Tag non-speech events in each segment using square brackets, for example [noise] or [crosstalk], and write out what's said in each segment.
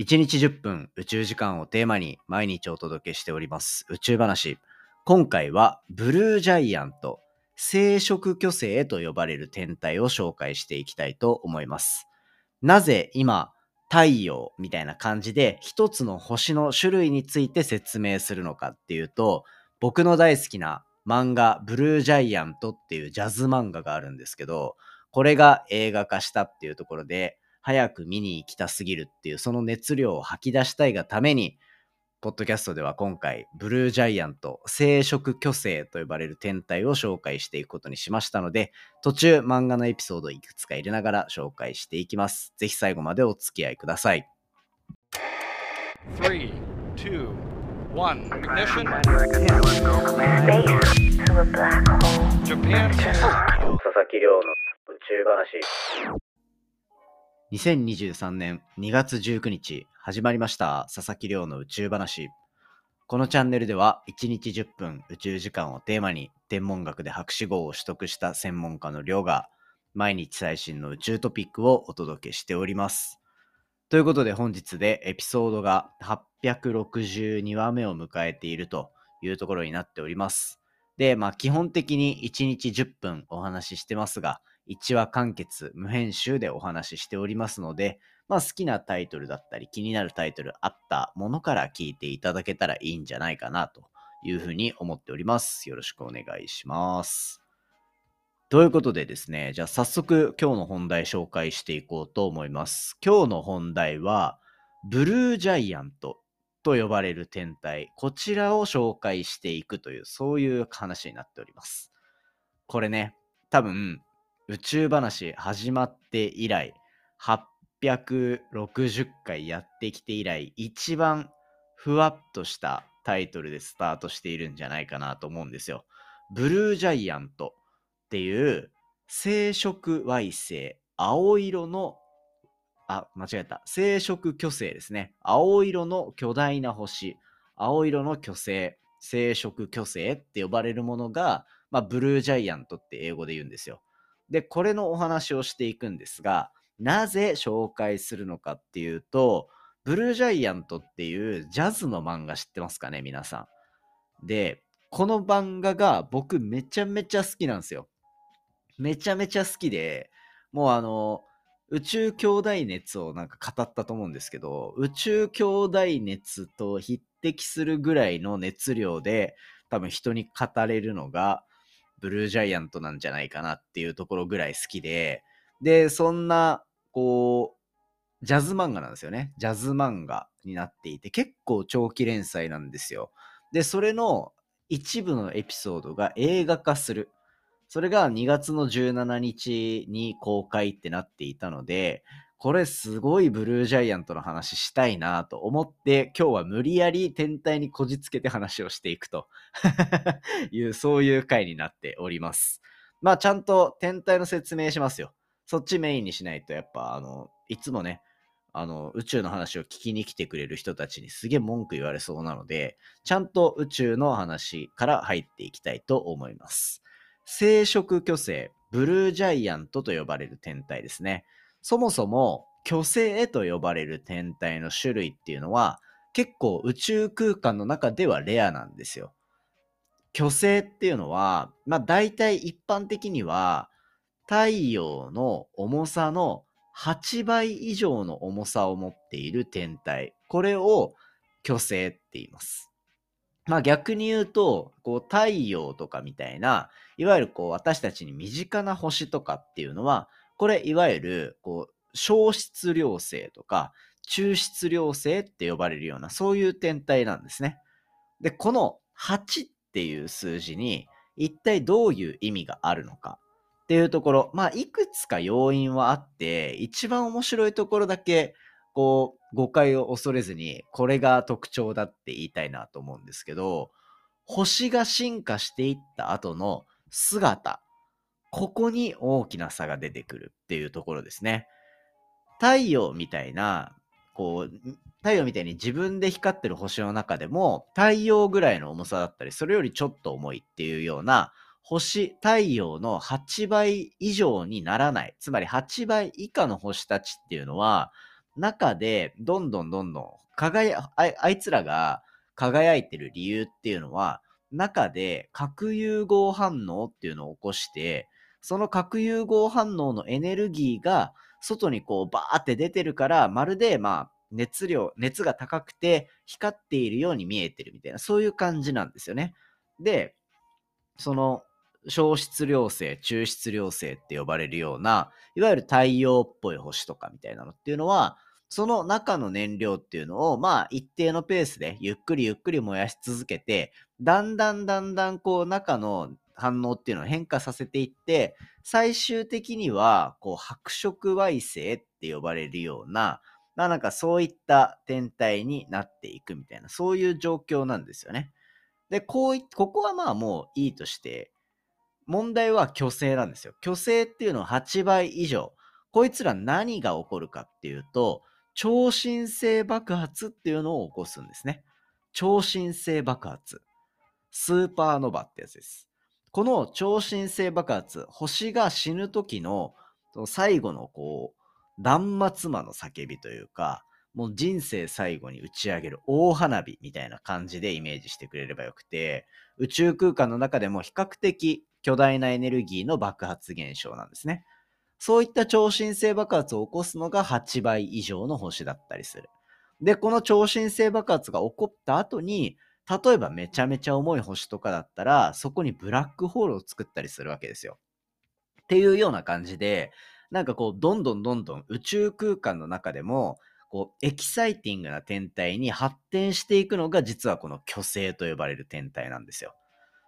1日10分宇宙時間をテーマに毎日お届けしております宇宙話。今回はブルージャイアント、生殖巨星と呼ばれる天体を紹介していきたいと思います。なぜ今、太陽みたいな感じで一つの星の種類について説明するのかっていうと、僕の大好きな漫画ブルージャイアントっていうジャズ漫画があるんですけど、これが映画化したっていうところで、早く見に行きたすぎるっていうその熱量を吐き出したいがために、ポッドキャストでは今回、ブルージャイアント、生殖巨星と呼ばれる天体を紹介していくことにしましたので、途中漫画のエピソードをいくつか入れながら紹介していきます。ぜひ最後までお付き合いください。Three, two, one. Ignition. Space to a black hole. Japan. 佐々木亮の宇宙話。2023年2月19日、始まりました佐々木亮の宇宙話。このチャンネルでは1日10分宇宙時間をテーマに天文学で博士号を取得した専門家の亮が毎日最新の宇宙トピックをお届けしております。ということで本日でエピソードが862話目を迎えているというところになっております。で、まあ基本的に1日10分お話ししてますが、1話完結、無編集でお話ししておりますので、まあ好きなタイトルだったり気になるタイトルあったものから聞いていただけたらいいんじゃないかなというふうに思っております。よろしくお願いします。ということでですね、じゃあ早速今日の本題紹介していこうと思います。今日の本題は、ブルージャイアントと呼ばれる天体、こちらを紹介していくという、そういう話になっております。これね、多分、宇宙話始まって以来、860回やってきて以来、一番ふわっとしたタイトルでスタートしているんじゃないかなと思うんですよ。ブルージャイアントっていう生殖矮星、青色のあ、間違えた。生殖巨星ですね。青色の巨大な星、青色の巨星、生殖巨星って呼ばれるものが、まあ、ブルージャイアントって英語で言うんですよ。で、これのお話をしていくんですが、なぜ紹介するのかっていうと、ブルージャイアントっていうジャズの漫画知ってますかね、皆さん。で、この漫画が僕めちゃめちゃ好きなんですよ。めちゃめちゃ好きで、もうあの、宇宙兄弟熱をなんか語ったと思うんですけど、宇宙兄弟熱と匹敵するぐらいの熱量で多分人に語れるのがブルージャイアントなんじゃないかなっていうところぐらい好きで、で、そんな、こう、ジャズ漫画なんですよね。ジャズ漫画になっていて、結構長期連載なんですよ。で、それの一部のエピソードが映画化する。それが2月の17日に公開ってなっていたので、これすごいブルージャイアントの話したいなと思って、今日は無理やり天体にこじつけて話をしていくと [laughs] いう、そういう回になっております。まあちゃんと天体の説明しますよ。そっちメインにしないと、やっぱあの、いつもね、あの、宇宙の話を聞きに来てくれる人たちにすげえ文句言われそうなので、ちゃんと宇宙の話から入っていきたいと思います。生殖巨星、ブルージャイアントと呼ばれる天体ですね。そもそも巨星と呼ばれる天体の種類っていうのは結構宇宙空間の中ではレアなんですよ。巨星っていうのは、まあ大体一般的には太陽の重さの8倍以上の重さを持っている天体。これを巨星って言います。まあ逆に言うと、こう太陽とかみたいな、いわゆるこう私たちに身近な星とかっていうのは、これいわゆるこう小質量星とか中質量星って呼ばれるようなそういう天体なんですね。で、この8っていう数字に一体どういう意味があるのかっていうところ、まあいくつか要因はあって、一番面白いところだけこう誤解を恐れずにこれが特徴だって言いたいなと思うんですけど、星が進化していった後の姿、ここに大きな差が出てくるっていうところですね。太陽みたいな、こう、太陽みたいに自分で光ってる星の中でも、太陽ぐらいの重さだったり、それよりちょっと重いっていうような、星、太陽の8倍以上にならない、つまり8倍以下の星たちっていうのは、中でどんどんどんどん輝ああいつらが輝いてる理由っていうのは中で核融合反応っていうのを起こしてその核融合反応のエネルギーが外にこうバーって出てるからまるでまあ熱量熱が高くて光っているように見えてるみたいなそういう感じなんですよね。でその小質量星、中質量星って呼ばれるような、いわゆる太陽っぽい星とかみたいなのっていうのは、その中の燃料っていうのを、まあ一定のペースでゆっくりゆっくり燃やし続けて、だんだんだんだんこう中の反応っていうのを変化させていって、最終的にはこう白色矮星って呼ばれるような、まあなんかそういった天体になっていくみたいな、そういう状況なんですよね。で、こうい、ここはまあもういいとして、問題は虚勢なんですよ。虚勢っていうのは8倍以上。こいつら何が起こるかっていうと、超新星爆発っていうのを起こすんですね。超新星爆発。スーパーノバってやつです。この超新星爆発、星が死ぬ時の最後のこう、断末魔の叫びというか、もう人生最後に打ち上げる大花火みたいな感じでイメージしてくれればよくて、宇宙空間の中でも比較的巨大なエネルギーの爆発現象なんですね。そういった超新星爆発を起こすのが8倍以上の星だったりする。で、この超新星爆発が起こった後に、例えばめちゃめちゃ重い星とかだったら、そこにブラックホールを作ったりするわけですよ。っていうような感じで、なんかこう、どんどんどんどん宇宙空間の中でも、こう、エキサイティングな天体に発展していくのが実はこの巨星と呼ばれる天体なんですよ。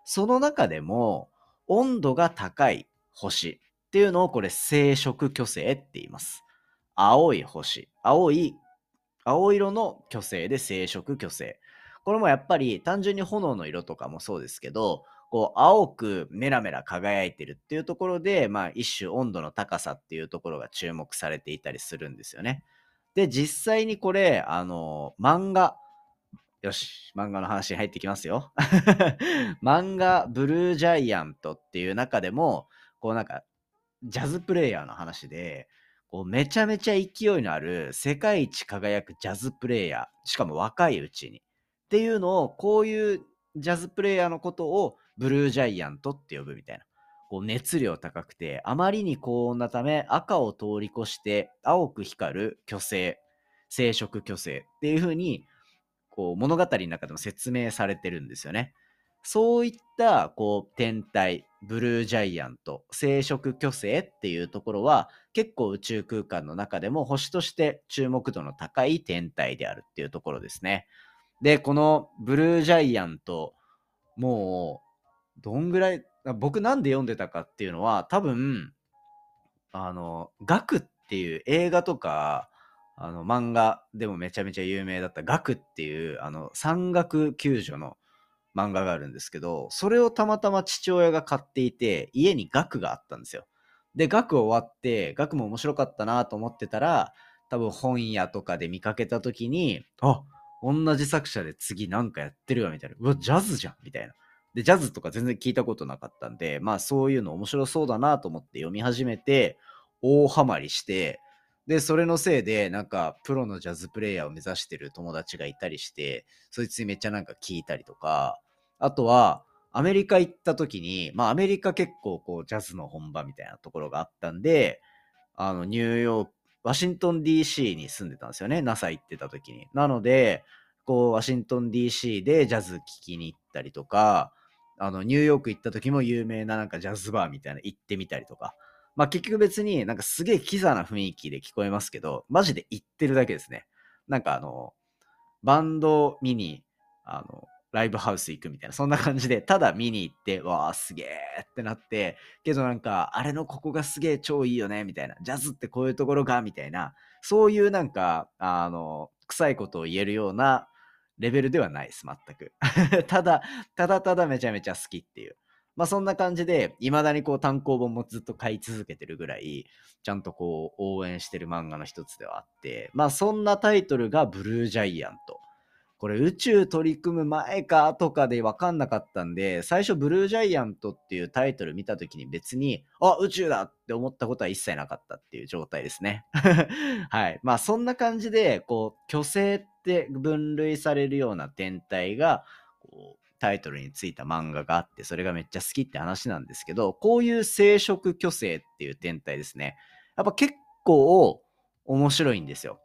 その中でも、温度が高い星っていうのをこれ青色巨星って言います。青い星。青い、青色の巨星で青色巨星。これもやっぱり単純に炎の色とかもそうですけど、こう青くメラメラ輝いてるっていうところで、まあ一種温度の高さっていうところが注目されていたりするんですよね。で、実際にこれ、あの、漫画、よし、漫画の話に入ってきますよ。[laughs] 漫画、ブルージャイアントっていう中でも、こうなんか、ジャズプレイヤーの話で、こうめちゃめちゃ勢いのある世界一輝くジャズプレイヤー、しかも若いうちに。っていうのを、こういうジャズプレイヤーのことをブルージャイアントって呼ぶみたいな。こう熱量高くて、あまりに高温なため赤を通り越して青く光る巨星、生殖巨星っていう風に、こう物語の中でも説明されてるんですよね。そういったこう天体、ブルージャイアント、生殖巨星っていうところは結構宇宙空間の中でも星として注目度の高い天体であるっていうところですね。で、このブルージャイアント、もうどんぐらい、僕なんで読んでたかっていうのは多分、あの、ガクっていう映画とか、あの漫画でもめちゃめちゃ有名だったガクっていうあの山岳救助の漫画があるんですけど、それをたまたま父親が買っていて、家にガクがあったんですよ。で、ガク終わって、ガクも面白かったなと思ってたら、多分本屋とかで見かけた時に、あ同じ作者で次なんかやってるわみたいな。うわ、ジャズじゃんみたいな。で、ジャズとか全然聞いたことなかったんで、まあそういうの面白そうだなと思って読み始めて、大ハマりして、で、それのせいで、なんか、プロのジャズプレイヤーを目指してる友達がいたりして、そいつにめっちゃなんか聞いたりとか、あとは、アメリカ行った時に、まあアメリカ結構こう、ジャズの本場みたいなところがあったんで、あの、ニューヨーク、ワシントン DC に住んでたんですよね、NASA 行ってた時に。なので、こう、ワシントン DC でジャズ聴きに行ったりとか、あの、ニューヨーク行った時も有名ななんかジャズバーみたいな行ってみたりとか、まあ結局別になんかすげえキザな雰囲気で聞こえますけど、マジで言ってるだけですね。なんかあの、バンド見に、あの、ライブハウス行くみたいな、そんな感じで、ただ見に行って、わあ、すげえってなって、けどなんか、あれのここがすげえ超いいよね、みたいな、ジャズってこういうところが、みたいな、そういうなんか、あの、臭いことを言えるようなレベルではないです、全く。[laughs] ただ、ただただめちゃめちゃ好きっていう。まあそんな感じで、未だにこう単行本もずっと買い続けてるぐらい、ちゃんとこう応援してる漫画の一つではあって、まあそんなタイトルがブルージャイアント。これ宇宙取り組む前かとかで分かんなかったんで、最初ブルージャイアントっていうタイトル見た時に別に、あ、宇宙だって思ったことは一切なかったっていう状態ですね。[laughs] はい。まあそんな感じで、こう、巨星って分類されるような天体が、こう、タイトルについた漫画があって、それがめっちゃ好きって話なんですけど、こういう生殖巨星っていう天体ですね。やっぱ結構面白いんですよ。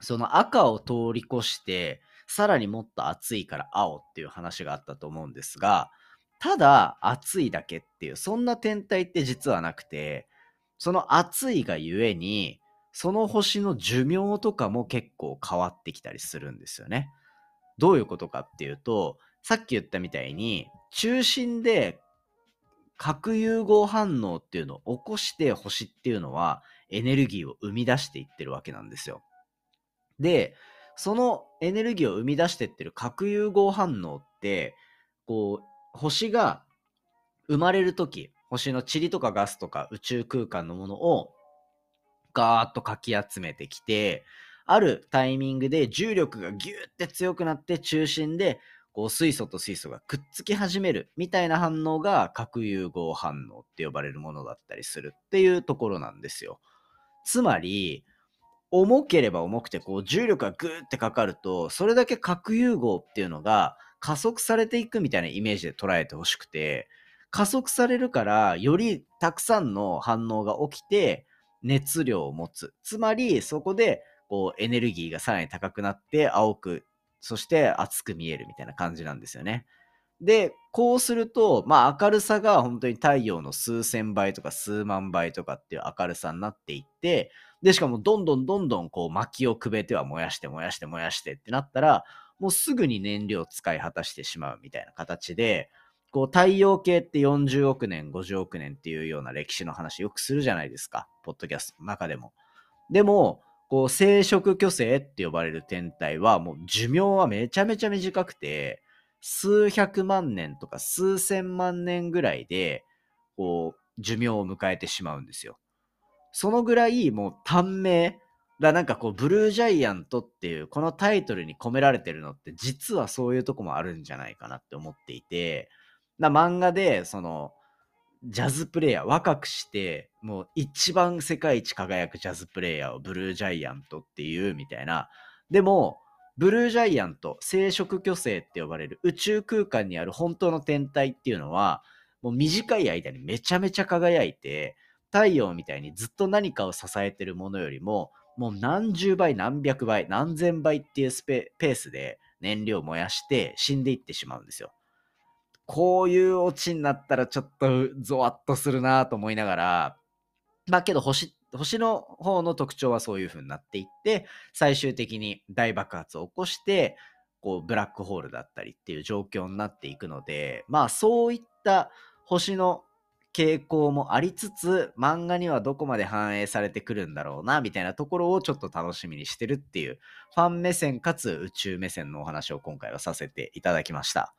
その赤を通り越して、さらにもっと暑いから青っていう話があったと思うんですが、ただ暑いだけっていう、そんな天体って実はなくて、その暑いがゆえに、その星の寿命とかも結構変わってきたりするんですよね。どういうことかっていうと、さっき言ったみたいに、中心で核融合反応っていうのを起こして星っていうのはエネルギーを生み出していってるわけなんですよ。で、そのエネルギーを生み出してってる核融合反応って、こう、星が生まれるとき、星の塵とかガスとか宇宙空間のものをガーッとかき集めてきて、あるタイミングで重力がギューって強くなって中心でこう水素と水素がくっつき始めるみたいな反応が核融合反応って呼ばれるものだったりするっていうところなんですよ。つまり、重ければ重くてこう重力がグーってかかると、それだけ核融合っていうのが加速されていくみたいなイメージで捉えてほしくて、加速されるからよりたくさんの反応が起きて熱量を持つ。つまりそこでこうエネルギーがさらに高くなって青くそして熱く見えるみたいな感じなんですよね。で、こうすると、まあ明るさが本当に太陽の数千倍とか数万倍とかっていう明るさになっていって、で、しかもどんどんどんどんこう薪をくべては燃やして燃やして燃やしてってなったら、もうすぐに燃料を使い果たしてしまうみたいな形で、こう太陽系って40億年、50億年っていうような歴史の話よくするじゃないですか。ポッドキャストの中でも。でも、こう生殖巨星って呼ばれる天体はもう寿命はめちゃめちゃ短くて、数百万年とか数千万年ぐらいで、こう、寿命を迎えてしまうんですよ。そのぐらいもう短命。だなんかこう、ブルージャイアントっていうこのタイトルに込められてるのって実はそういうとこもあるんじゃないかなって思っていて、な漫画でその、ジャズプレイヤー、若くして、もう一番世界一輝くジャズプレイヤーをブルージャイアントっていうみたいな。でも、ブルージャイアント、生殖巨星って呼ばれる宇宙空間にある本当の天体っていうのは、もう短い間にめちゃめちゃ輝いて、太陽みたいにずっと何かを支えてるものよりも、もう何十倍、何百倍、何千倍っていうスペペースで燃料を燃やして死んでいってしまうんですよ。こういうオチになったらちょっとゾワッとするなと思いながら、まあけど星、星の方の特徴はそういう風になっていって、最終的に大爆発を起こして、こうブラックホールだったりっていう状況になっていくので、まあそういった星の傾向もありつつ、漫画にはどこまで反映されてくるんだろうな、みたいなところをちょっと楽しみにしてるっていう、ファン目線かつ宇宙目線のお話を今回はさせていただきました。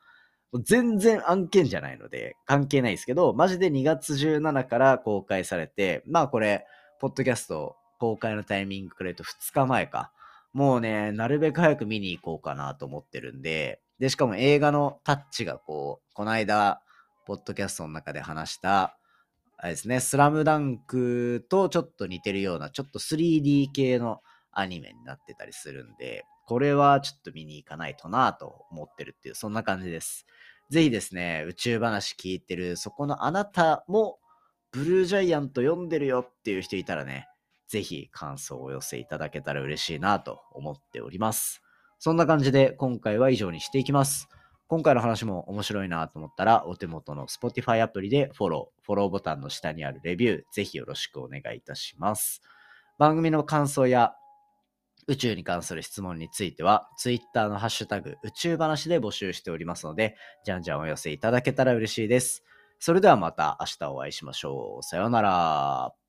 全然案件じゃないので関係ないですけど、マジで2月17から公開されて、まあこれ、ポッドキャスト公開のタイミングくらいと2日前か。もうね、なるべく早く見に行こうかなと思ってるんで、で、しかも映画のタッチがこう、この間、ポッドキャストの中で話した、あれですね、スラムダンクとちょっと似てるような、ちょっと 3D 系のアニメになってたりするんで、これはちょっと見に行かないとなと思ってるっていう、そんな感じです。ぜひですね、宇宙話聞いてる、そこのあなたも、ブルージャイアント読んでるよっていう人いたらね、ぜひ感想をお寄せいただけたら嬉しいなと思っております。そんな感じで今回は以上にしていきます。今回の話も面白いなと思ったら、お手元の Spotify アプリでフォロー、フォローボタンの下にあるレビュー、ぜひよろしくお願いいたします。番組の感想や宇宙に関する質問については、Twitter のハッシュタグ宇宙話で募集しておりますので、じゃんじゃんお寄せいただけたら嬉しいです。それではまた明日お会いしましょう。さようなら。